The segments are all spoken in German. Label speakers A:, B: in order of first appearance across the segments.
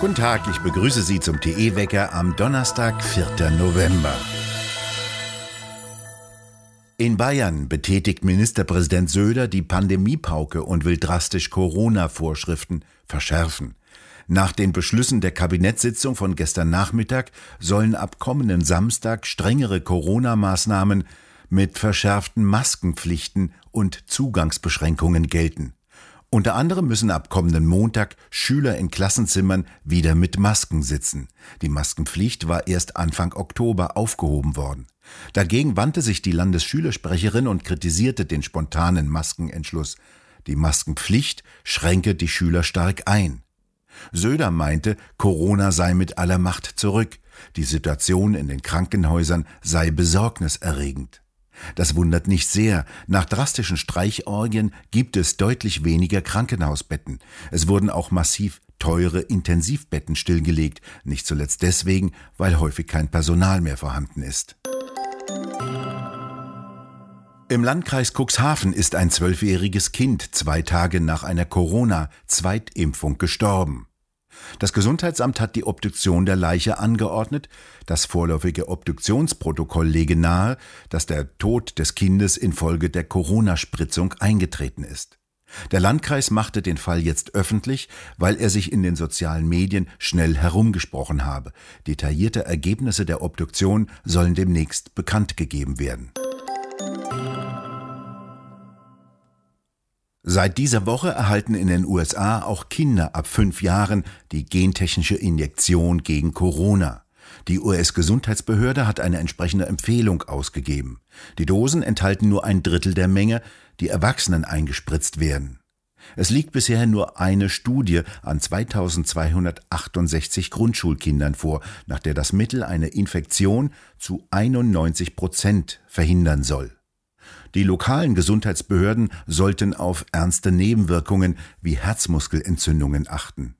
A: Guten Tag, ich begrüße Sie zum TE-Wecker am Donnerstag, 4. November. In Bayern betätigt Ministerpräsident Söder die Pandemiepauke und will drastisch Corona-Vorschriften verschärfen. Nach den Beschlüssen der Kabinettssitzung von gestern Nachmittag sollen ab kommenden Samstag strengere Corona-Maßnahmen mit verschärften Maskenpflichten und Zugangsbeschränkungen gelten. Unter anderem müssen ab kommenden Montag Schüler in Klassenzimmern wieder mit Masken sitzen. Die Maskenpflicht war erst Anfang Oktober aufgehoben worden. Dagegen wandte sich die Landesschülersprecherin und kritisierte den spontanen Maskenentschluss. Die Maskenpflicht schränke die Schüler stark ein. Söder meinte, Corona sei mit aller Macht zurück. Die Situation in den Krankenhäusern sei besorgniserregend. Das wundert nicht sehr. Nach drastischen Streichorgien gibt es deutlich weniger Krankenhausbetten. Es wurden auch massiv teure Intensivbetten stillgelegt, nicht zuletzt deswegen, weil häufig kein Personal mehr vorhanden ist. Im Landkreis Cuxhaven ist ein zwölfjähriges Kind zwei Tage nach einer Corona-Zweitimpfung gestorben. Das Gesundheitsamt hat die Obduktion der Leiche angeordnet. Das vorläufige Obduktionsprotokoll lege nahe, dass der Tod des Kindes infolge der Corona-Spritzung eingetreten ist. Der Landkreis machte den Fall jetzt öffentlich, weil er sich in den sozialen Medien schnell herumgesprochen habe. Detaillierte Ergebnisse der Obduktion sollen demnächst bekannt gegeben werden. Seit dieser Woche erhalten in den USA auch Kinder ab fünf Jahren die gentechnische Injektion gegen Corona. Die US-Gesundheitsbehörde hat eine entsprechende Empfehlung ausgegeben. Die Dosen enthalten nur ein Drittel der Menge, die Erwachsenen eingespritzt werden. Es liegt bisher nur eine Studie an 2268 Grundschulkindern vor, nach der das Mittel eine Infektion zu 91 Prozent verhindern soll. Die lokalen Gesundheitsbehörden sollten auf ernste Nebenwirkungen wie Herzmuskelentzündungen achten.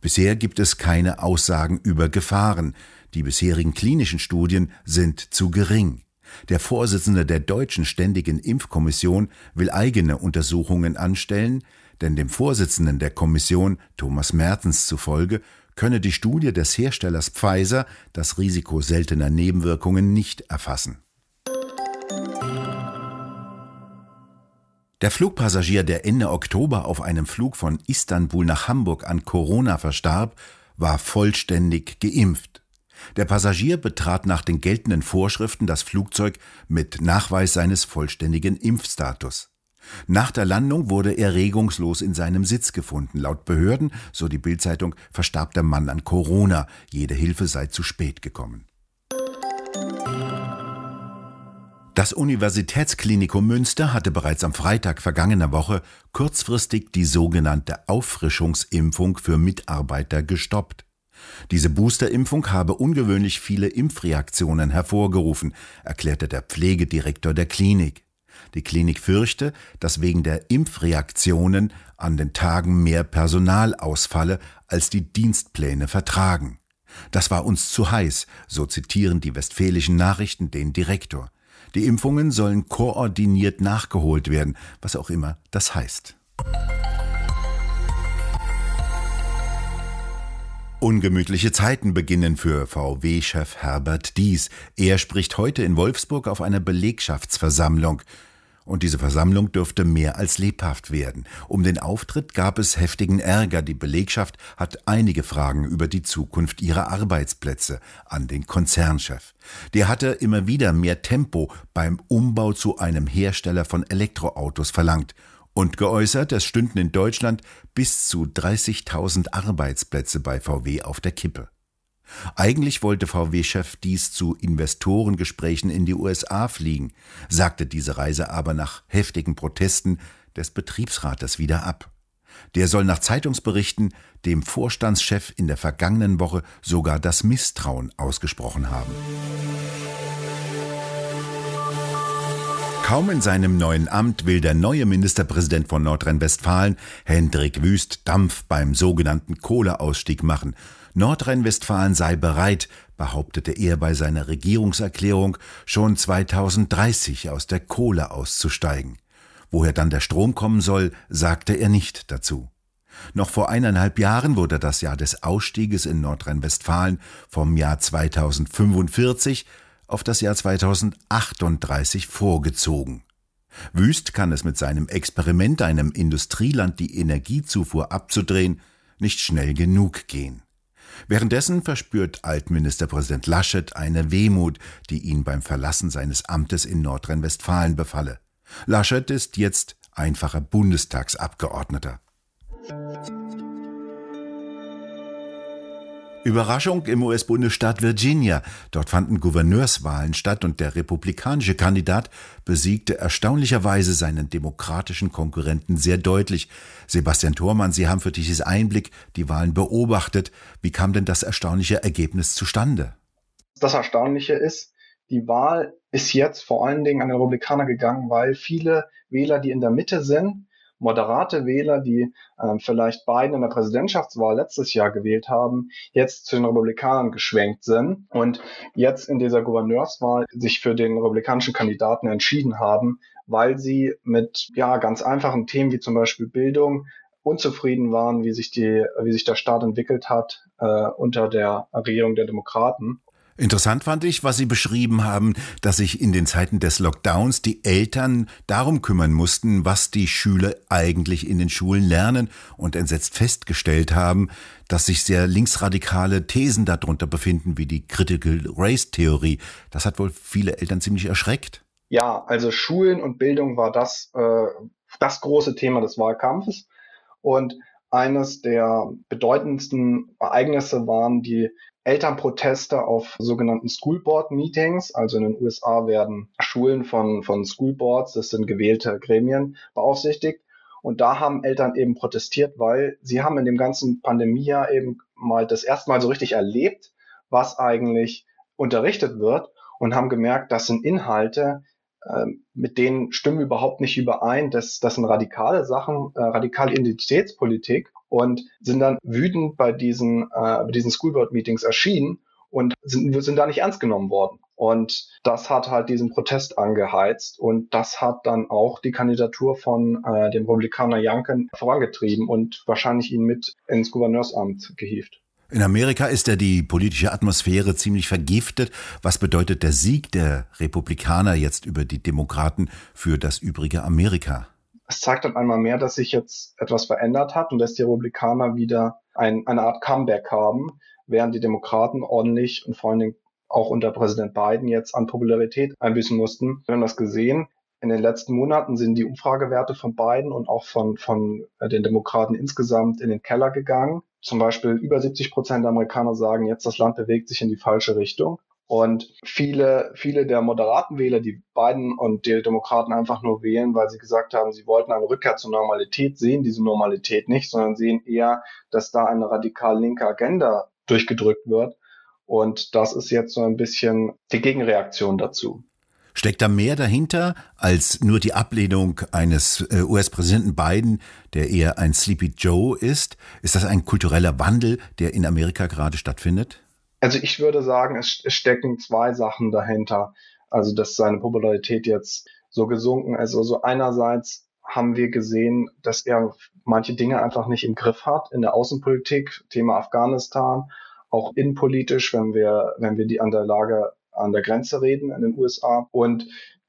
A: Bisher gibt es keine Aussagen über Gefahren. Die bisherigen klinischen Studien sind zu gering. Der Vorsitzende der Deutschen Ständigen Impfkommission will eigene Untersuchungen anstellen, denn dem Vorsitzenden der Kommission, Thomas Mertens zufolge, könne die Studie des Herstellers Pfizer das Risiko seltener Nebenwirkungen nicht erfassen. Der Flugpassagier, der Ende Oktober auf einem Flug von Istanbul nach Hamburg an Corona verstarb, war vollständig geimpft. Der Passagier betrat nach den geltenden Vorschriften das Flugzeug mit Nachweis seines vollständigen Impfstatus. Nach der Landung wurde er regungslos in seinem Sitz gefunden. Laut Behörden, so die Bildzeitung, verstarb der Mann an Corona. Jede Hilfe sei zu spät gekommen. Das Universitätsklinikum Münster hatte bereits am Freitag vergangener Woche kurzfristig die sogenannte Auffrischungsimpfung für Mitarbeiter gestoppt. Diese Boosterimpfung habe ungewöhnlich viele Impfreaktionen hervorgerufen, erklärte der Pflegedirektor der Klinik. Die Klinik fürchte, dass wegen der Impfreaktionen an den Tagen mehr Personal ausfalle, als die Dienstpläne vertragen. Das war uns zu heiß, so zitieren die westfälischen Nachrichten den Direktor. Die Impfungen sollen koordiniert nachgeholt werden, was auch immer das heißt. Ungemütliche Zeiten beginnen für VW-Chef Herbert Dies. Er spricht heute in Wolfsburg auf einer Belegschaftsversammlung. Und diese Versammlung dürfte mehr als lebhaft werden. Um den Auftritt gab es heftigen Ärger. Die Belegschaft hat einige Fragen über die Zukunft ihrer Arbeitsplätze an den Konzernchef. Der hatte immer wieder mehr Tempo beim Umbau zu einem Hersteller von Elektroautos verlangt und geäußert, es stünden in Deutschland bis zu 30.000 Arbeitsplätze bei VW auf der Kippe. Eigentlich wollte VW-Chef dies zu Investorengesprächen in die USA fliegen, sagte diese Reise aber nach heftigen Protesten des Betriebsrates wieder ab. Der soll nach Zeitungsberichten dem Vorstandschef in der vergangenen Woche sogar das Misstrauen ausgesprochen haben. Kaum in seinem neuen Amt will der neue Ministerpräsident von Nordrhein-Westfalen, Hendrik Wüst, Dampf beim sogenannten Kohleausstieg machen Nordrhein-Westfalen sei bereit, behauptete er bei seiner Regierungserklärung, schon 2030 aus der Kohle auszusteigen. Woher dann der Strom kommen soll, sagte er nicht dazu. Noch vor eineinhalb Jahren wurde das Jahr des Ausstieges in Nordrhein-Westfalen vom Jahr 2045 auf das Jahr 2038 vorgezogen. Wüst kann es mit seinem Experiment, einem Industrieland die Energiezufuhr abzudrehen, nicht schnell genug gehen. Währenddessen verspürt Altministerpräsident Laschet eine Wehmut, die ihn beim Verlassen seines Amtes in Nordrhein-Westfalen befalle. Laschet ist jetzt einfacher Bundestagsabgeordneter. Überraschung im US-Bundesstaat Virginia. Dort fanden Gouverneurswahlen statt und der republikanische Kandidat besiegte erstaunlicherweise seinen demokratischen Konkurrenten sehr deutlich. Sebastian Thormann, Sie haben für dieses Einblick die Wahlen beobachtet. Wie kam denn das erstaunliche Ergebnis zustande?
B: Das Erstaunliche ist, die Wahl ist jetzt vor allen Dingen an den Republikaner gegangen, weil viele Wähler, die in der Mitte sind, moderate Wähler, die äh, vielleicht Biden in der Präsidentschaftswahl letztes Jahr gewählt haben, jetzt zu den Republikanern geschwenkt sind und jetzt in dieser Gouverneurswahl sich für den republikanischen Kandidaten entschieden haben, weil sie mit ja ganz einfachen Themen wie zum Beispiel Bildung unzufrieden waren, wie sich die, wie sich der Staat entwickelt hat äh, unter der Regierung der Demokraten
A: Interessant fand ich, was Sie beschrieben haben, dass sich in den Zeiten des Lockdowns die Eltern darum kümmern mussten, was die Schüler eigentlich in den Schulen lernen und entsetzt festgestellt haben, dass sich sehr linksradikale Thesen darunter befinden, wie die Critical Race Theorie. Das hat wohl viele Eltern ziemlich erschreckt.
B: Ja, also Schulen und Bildung war das, äh, das große Thema des Wahlkampfes. Und eines der bedeutendsten Ereignisse waren die Elternproteste auf sogenannten School Board Meetings. Also in den USA werden Schulen von, von School Boards, das sind gewählte Gremien, beaufsichtigt. Und da haben Eltern eben protestiert, weil sie haben in dem ganzen Pandemiejahr eben mal das erste Mal so richtig erlebt, was eigentlich unterrichtet wird und haben gemerkt, das sind Inhalte, mit denen stimmen überhaupt nicht überein. Das, das sind radikale Sachen, äh, radikale Identitätspolitik und sind dann wütend bei diesen, äh, bei diesen Schoolboard-Meetings erschienen und sind, sind da nicht ernst genommen worden. Und das hat halt diesen Protest angeheizt und das hat dann auch die Kandidatur von äh, dem Republikaner Youngkin vorangetrieben und wahrscheinlich ihn mit ins Gouverneursamt gehievt.
A: In Amerika ist ja die politische Atmosphäre ziemlich vergiftet. Was bedeutet der Sieg der Republikaner jetzt über die Demokraten für das übrige Amerika?
B: Es zeigt dann einmal mehr, dass sich jetzt etwas verändert hat und dass die Republikaner wieder ein, eine Art Comeback haben, während die Demokraten ordentlich und vor allen Dingen auch unter Präsident Biden jetzt an Popularität einbüßen mussten. Wir haben das gesehen. In den letzten Monaten sind die Umfragewerte von Biden und auch von, von den Demokraten insgesamt in den Keller gegangen zum Beispiel über 70 Prozent der Amerikaner sagen jetzt, das Land bewegt sich in die falsche Richtung. Und viele, viele der moderaten Wähler, die Biden und die Demokraten einfach nur wählen, weil sie gesagt haben, sie wollten eine Rückkehr zur Normalität, sehen diese Normalität nicht, sondern sehen eher, dass da eine radikal linke Agenda durchgedrückt wird. Und das ist jetzt so ein bisschen die Gegenreaktion dazu.
A: Steckt da mehr dahinter als nur die Ablehnung eines äh, US-Präsidenten Biden, der eher ein Sleepy Joe ist? Ist das ein kultureller Wandel, der in Amerika gerade stattfindet?
B: Also ich würde sagen, es, stecken zwei Sachen dahinter. Also dass seine Popularität jetzt so gesunken ist. Also einerseits haben wir gesehen, dass er manche Dinge einfach nicht im Griff hat in der Außenpolitik, Thema Afghanistan, auch innenpolitisch, wenn wir, wenn wir die an der Lage an der Grenze reden in den USA. Und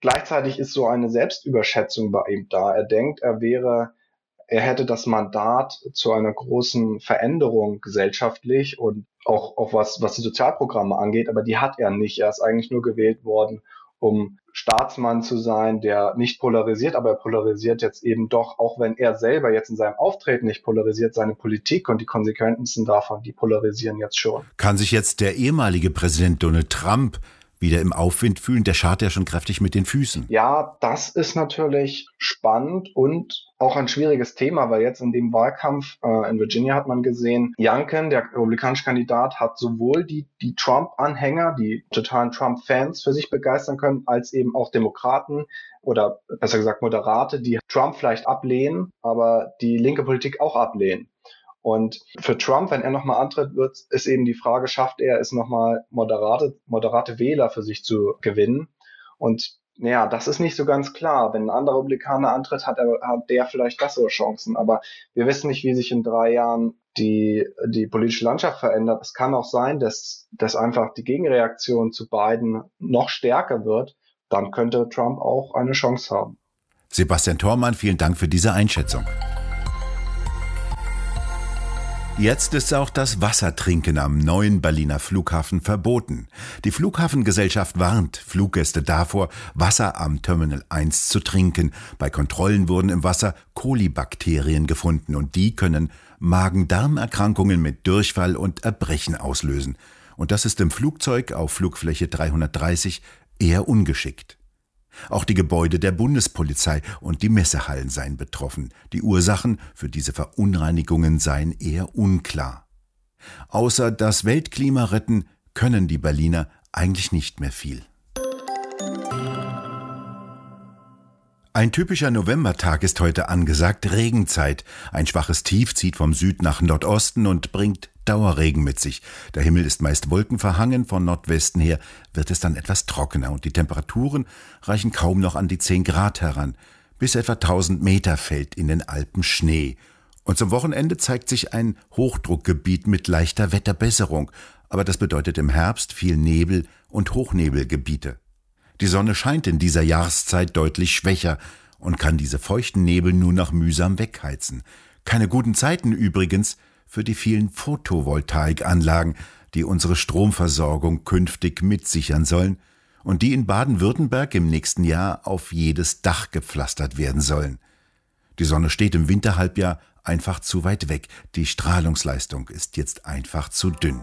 B: gleichzeitig ist so eine Selbstüberschätzung bei ihm da. Er denkt, er wäre, er hätte das Mandat zu einer großen Veränderung gesellschaftlich und auch, auch was, was die Sozialprogramme angeht, aber die hat er nicht. Er ist eigentlich nur gewählt worden, um Staatsmann zu sein, der nicht polarisiert, aber er polarisiert jetzt eben doch, auch wenn er selber jetzt in seinem Auftreten nicht polarisiert, seine Politik und die Konsequenzen davon, die polarisieren jetzt schon.
A: Kann sich jetzt der ehemalige Präsident Donald Trump wieder im Aufwind fühlen. Der schart ja schon kräftig mit den Füßen.
B: Ja, das ist natürlich spannend und auch ein schwieriges Thema, weil jetzt in dem Wahlkampf äh, in Virginia hat man gesehen, Youngkin, der republikanische Kandidat, hat sowohl die, die Trump-Anhänger, die totalen Trump-Fans für sich begeistern können, als eben auch Demokraten oder besser gesagt Moderate, die Trump vielleicht ablehnen, aber die linke Politik auch ablehnen. Und für Trump, wenn er nochmal antritt, wird, ist eben die Frage, schafft er es nochmal moderate, moderate Wähler für sich zu gewinnen? Und ja, das ist nicht so ganz klar. Wenn ein anderer Republikaner antritt, hat, er, hat der vielleicht bessere Chancen. Aber wir wissen nicht, wie sich in drei Jahren die, die politische Landschaft verändert. Es kann auch sein, dass, dass einfach die Gegenreaktion zu Biden noch stärker wird. Dann könnte Trump auch eine Chance haben.
A: Sebastian Thormann, vielen Dank für diese Einschätzung. Jetzt ist auch das Wassertrinken am neuen Berliner Flughafen verboten. Die Flughafengesellschaft warnt Fluggäste davor, Wasser am Terminal 1 zu trinken. Bei Kontrollen wurden im Wasser Kolibakterien gefunden und die können Magen-Darm-Erkrankungen mit Durchfall und Erbrechen auslösen. Und das ist im Flugzeug auf Flugfläche 330 eher ungeschickt. Auch die Gebäude der Bundespolizei und die Messehallen seien betroffen. Die Ursachen für diese Verunreinigungen seien eher unklar. Außer das Weltklima retten können die Berliner eigentlich nicht mehr viel. Ein typischer Novembertag ist heute angesagt, Regenzeit. Ein schwaches Tief zieht vom Süd nach Nordosten und bringt Dauerregen mit sich. Der Himmel ist meist wolkenverhangen, von Nordwesten her wird es dann etwas trockener und die Temperaturen reichen kaum noch an die 10 Grad heran. Bis etwa 1000 Meter fällt in den Alpen Schnee. Und zum Wochenende zeigt sich ein Hochdruckgebiet mit leichter Wetterbesserung, aber das bedeutet im Herbst viel Nebel und Hochnebelgebiete. Die Sonne scheint in dieser Jahreszeit deutlich schwächer und kann diese feuchten Nebel nur noch mühsam wegheizen. Keine guten Zeiten übrigens für die vielen Photovoltaikanlagen, die unsere Stromversorgung künftig mitsichern sollen und die in Baden-Württemberg im nächsten Jahr auf jedes Dach gepflastert werden sollen. Die Sonne steht im Winterhalbjahr einfach zu weit weg, die Strahlungsleistung ist jetzt einfach zu dünn.